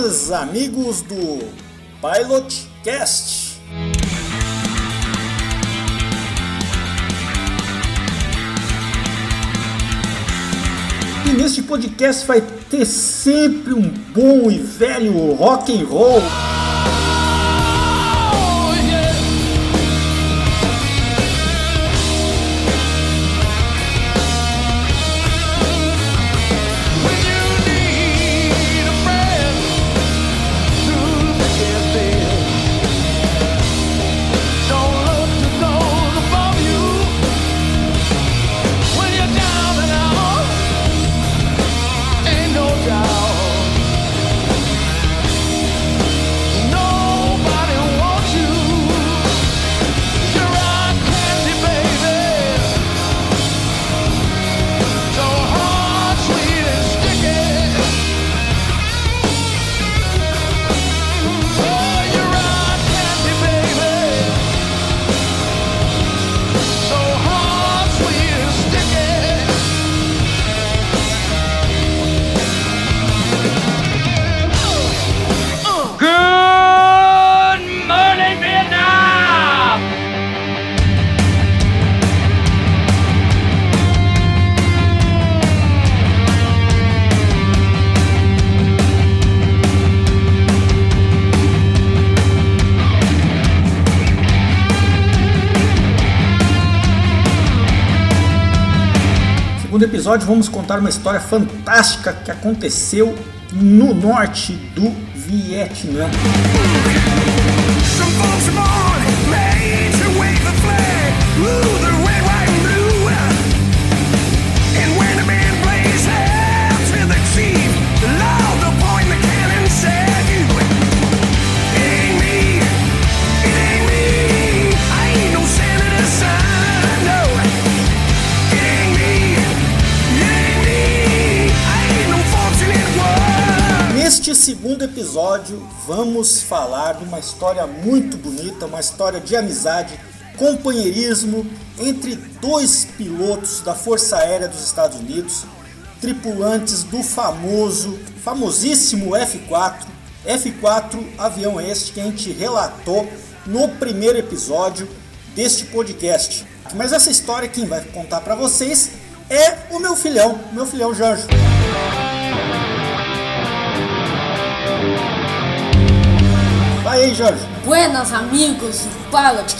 Amigos do Pilot Cast. E neste podcast vai ter sempre um bom e velho rock and roll. Segundo episódio vamos contar uma história fantástica que aconteceu no norte do Vietnã. Episódio, vamos falar de uma história muito bonita, uma história de amizade, companheirismo entre dois pilotos da Força Aérea dos Estados Unidos, tripulantes do famoso, famosíssimo F4. F4 avião este que a gente relatou no primeiro episódio deste podcast. Mas essa história quem vai contar para vocês é o meu filhão, meu filhão Jorge. Vai aí, Jorge. Buenas amigos do Pilot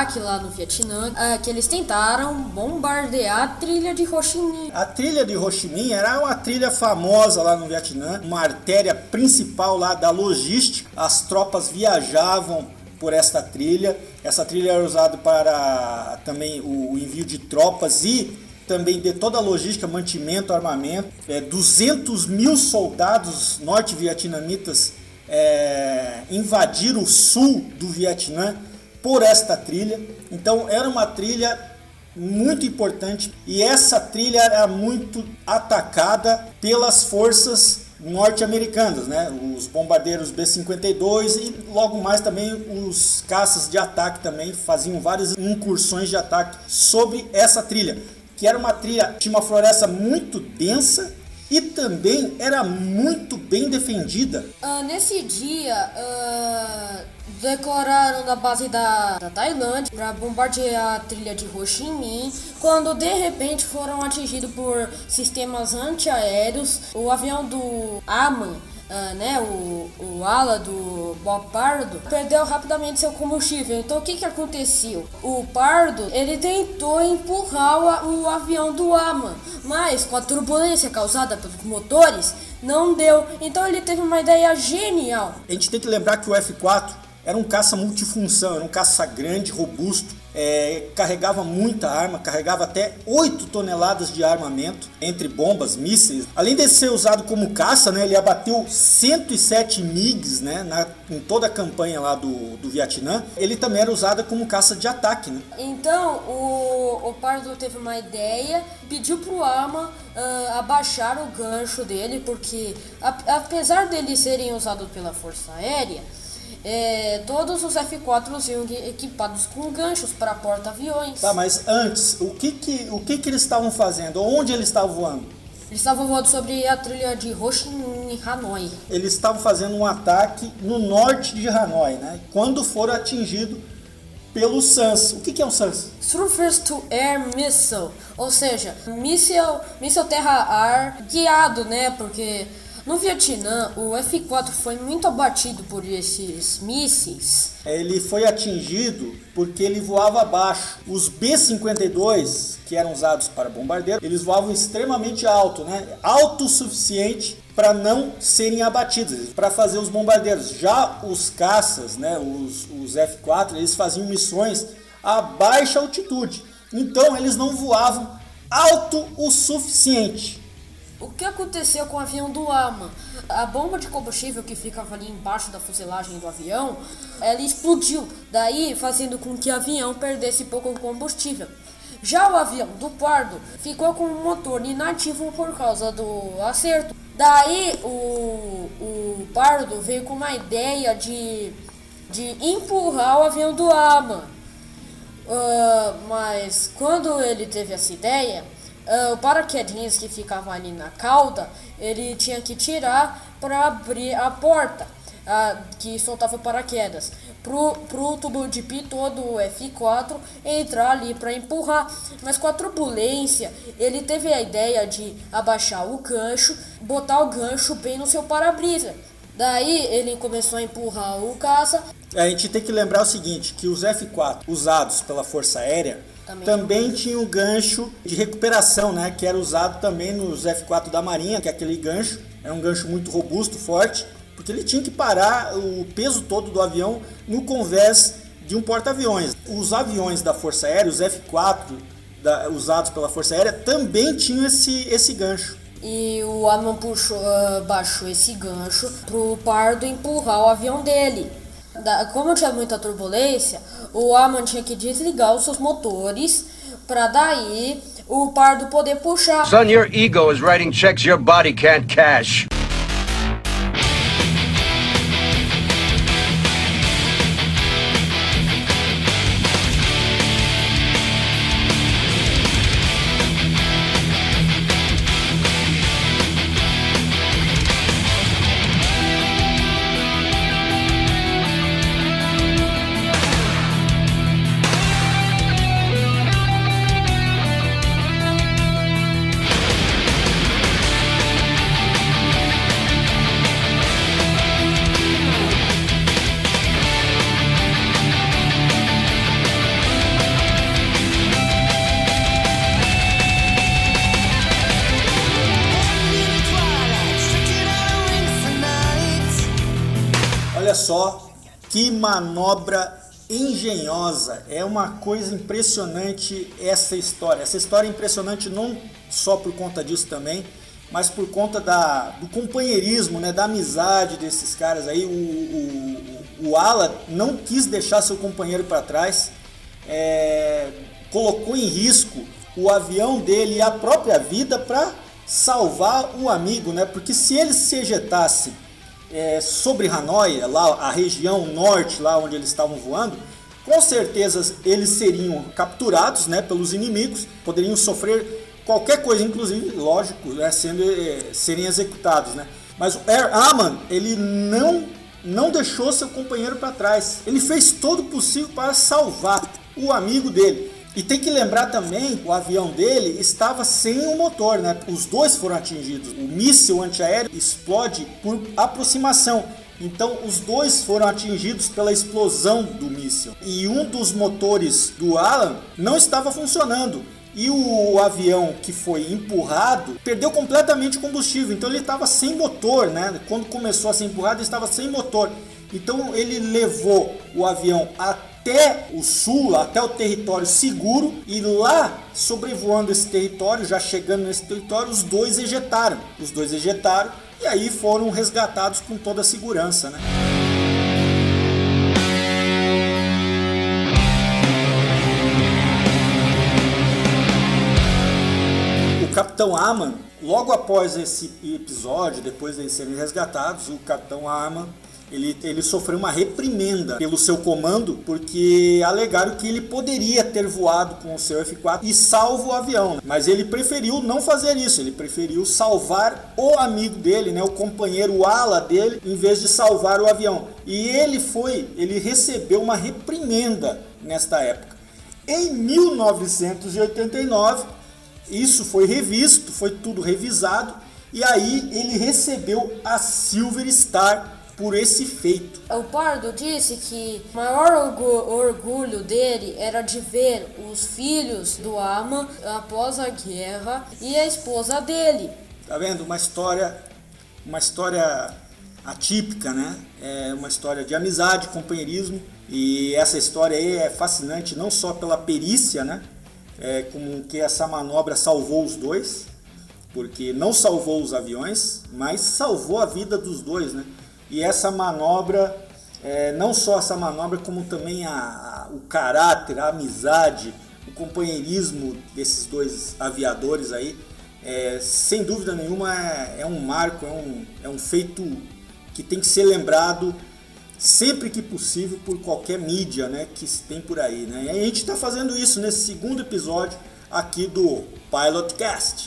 ataque lá no Vietnã, ah, que eles tentaram bombardear a trilha de Ho Chi Minh. A trilha de Ho Chi Minh era uma trilha famosa lá no Vietnã, uma artéria principal lá da logística. As tropas viajavam por esta trilha. Essa trilha era usada para também o envio de tropas e também de toda a logística, mantimento, armamento. É, 200 mil soldados norte-vietnamitas é, invadiram o sul do Vietnã por esta trilha. Então era uma trilha muito importante e essa trilha era muito atacada pelas forças norte-americanas, né? Os bombardeiros B-52 e logo mais também os caças de ataque também faziam várias incursões de ataque sobre essa trilha, que era uma trilha tinha uma floresta muito densa e também era muito bem defendida. Ah, nesse dia, ah, decoraram da base da, da Tailândia para bombardear a trilha de Ho Chi Minh, quando de repente foram atingidos por sistemas antiaéreos. O avião do Aman ah, né, o, o ala do Bob Pardo perdeu rapidamente seu combustível. Então o que que aconteceu? O Pardo ele tentou empurrar o, o avião do Ama, mas com a turbulência causada pelos motores não deu. Então ele teve uma ideia genial. A gente tem que lembrar que o F4 era um caça multifunção, era um caça grande, robusto, é, carregava muita arma, carregava até 8 toneladas de armamento, entre bombas, mísseis. Além de ser usado como caça, né, ele abateu 107 MiGs né, na, em toda a campanha lá do, do Vietnã. Ele também era usado como caça de ataque. Né? Então, o, o Pardo teve uma ideia, pediu pro Arma uh, abaixar o gancho dele, porque a, apesar deles serem usados pela Força Aérea, é, todos os F4 iam equipados com ganchos para porta-aviões. Tá, mas antes, o que que, o que que eles estavam fazendo? Onde eles estavam voando? Eles estavam voando sobre a trilha de Ho Chi Minh, Hanoi. Eles estavam fazendo um ataque no norte de Hanoi, né? Quando foram atingidos pelo SANS. O que, que é um SANS? Surface to Air Missile, ou seja, míssil, míssil terra-ar guiado, né? Porque no Vietnã, o F-4 foi muito abatido por esses mísseis. Ele foi atingido porque ele voava abaixo. Os B-52, que eram usados para bombardeiro, eles voavam extremamente alto, né? Alto o suficiente para não serem abatidos, para fazer os bombardeiros. Já os caças, né, os, os F-4, eles faziam missões a baixa altitude. Então eles não voavam alto o suficiente. O que aconteceu com o avião do AMA? A bomba de combustível que ficava ali embaixo da fuselagem do avião, ela explodiu, daí fazendo com que o avião perdesse pouco combustível. Já o avião do Pardo ficou com o motor inativo por causa do acerto. Daí o, o Pardo veio com uma ideia de, de empurrar o avião do AMA. Uh, mas quando ele teve essa ideia, uh, o paraquedinhas que ficava ali na cauda, ele tinha que tirar para abrir a porta uh, que soltava paraquedas. Pro, pro tubo de pi todo o F4 entrar ali para empurrar. Mas com a turbulência, ele teve a ideia de abaixar o gancho, botar o gancho bem no seu para-brisa. Daí ele começou a empurrar o caça. A gente tem que lembrar o seguinte, que os F4 usados pela Força Aérea também, também tinha o gancho de recuperação, né? Que era usado também nos F4 da Marinha, que é aquele gancho. É um gancho muito robusto, forte, porque ele tinha que parar o peso todo do avião no convés de um porta-aviões. Os aviões da Força Aérea, os F4 da, usados pela Força Aérea, também tinham esse, esse gancho. E o Arman puxou, uh, baixou esse gancho pro Pardo empurrar o avião dele da, como tinha muita turbulência, o Arman tinha que desligar os seus motores para daí o Pardo poder puxar. Son, your ego is writing checks your body can't cash. Só que manobra engenhosa. É uma coisa impressionante essa história. Essa história é impressionante não só por conta disso também, mas por conta da, do companheirismo, né, da amizade desses caras aí. O, o, o Ala não quis deixar seu companheiro para trás, é, colocou em risco o avião dele e a própria vida para salvar o amigo, né? Porque se ele se ejetasse é, sobre Hanoi, lá a região norte, lá onde eles estavam voando, com certeza eles seriam capturados né, pelos inimigos, poderiam sofrer qualquer coisa, inclusive, lógico, né, sendo, é, serem executados. Né? Mas o Air Aman, ele não, não deixou seu companheiro para trás. Ele fez todo o possível para salvar o amigo dele. E tem que lembrar também, o avião dele estava sem o motor, né? Os dois foram atingidos. O míssil antiaéreo explode por aproximação. Então os dois foram atingidos pela explosão do míssil. E um dos motores do Alan não estava funcionando. E o avião que foi empurrado perdeu completamente o combustível, então ele estava sem motor, né? Quando começou a ser empurrado, ele estava sem motor. Então ele levou o avião a até o sul, até o território seguro, e lá, sobrevoando esse território, já chegando nesse território, os dois ejetaram. Os dois ejetaram e aí foram resgatados com toda a segurança, né? O Capitão Aman, logo após esse episódio, depois de serem resgatados, o Capitão Aman ele, ele sofreu uma reprimenda pelo seu comando porque alegaram que ele poderia ter voado com o seu F4 e salvo o avião. Né? Mas ele preferiu não fazer isso, ele preferiu salvar o amigo dele, né, o companheiro ala dele, em vez de salvar o avião. E ele foi, ele recebeu uma reprimenda nesta época. Em 1989, isso foi revisto, foi tudo revisado, e aí ele recebeu a Silver Star por esse feito. O Pardo disse que o maior orgulho dele era de ver os filhos do Ama após a guerra e a esposa dele. Tá vendo? Uma história, uma história atípica, né? É uma história de amizade, companheirismo. E essa história aí é fascinante não só pela perícia, né? É, como que essa manobra salvou os dois, porque não salvou os aviões, mas salvou a vida dos dois, né? E essa manobra, é, não só essa manobra, como também a, a, o caráter, a amizade, o companheirismo desses dois aviadores aí, é, sem dúvida nenhuma é, é, um marco, é um, é um feito que tem que ser lembrado sempre que possível por qualquer mídia né, que se tem por aí. Né? E a gente está fazendo isso nesse segundo episódio aqui do Pilotcast.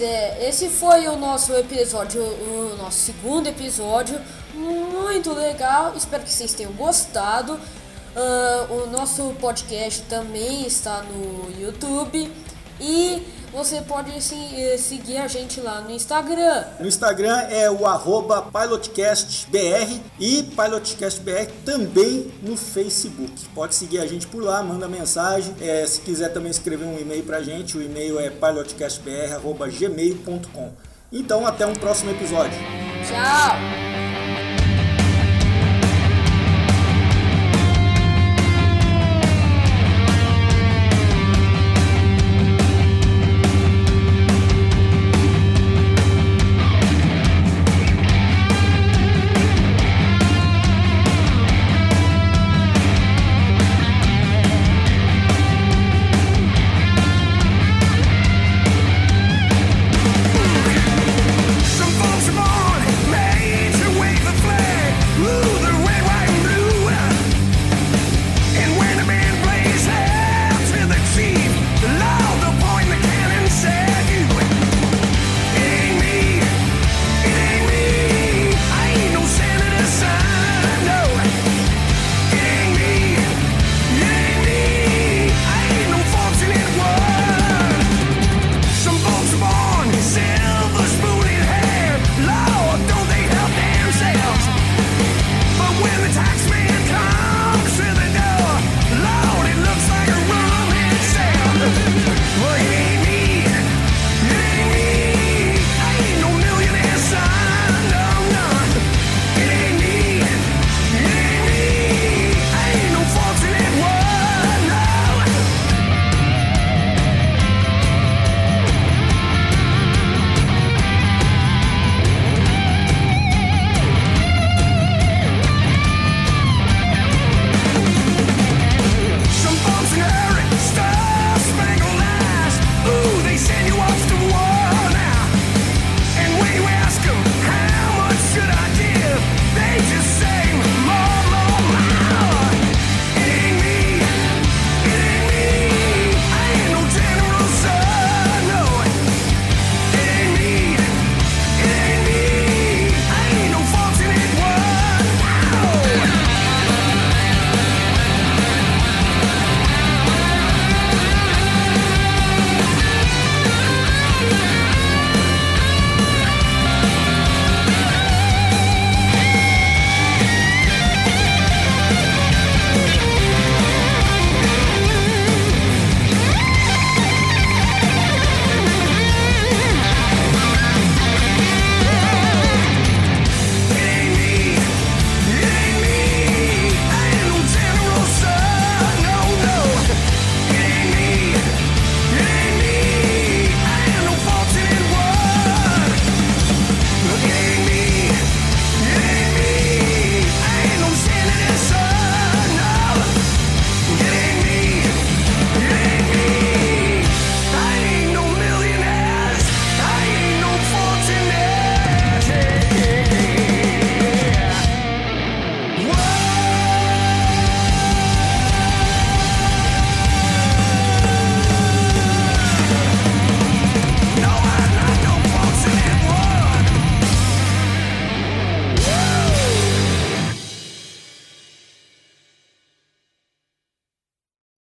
Esse foi o nosso episódio, o nosso segundo episódio, muito legal. Espero que vocês tenham gostado. Uh, o nosso podcast também está no YouTube e você pode eh, seguir a gente lá no Instagram. No Instagram é o arroba pilotcastbr e pilotcastbr também no Facebook. Pode seguir a gente por lá, manda mensagem. É, se quiser também escrever um e-mail pra gente, o e-mail é pilotcastbr.gmail.com. Então até um próximo episódio. Tchau!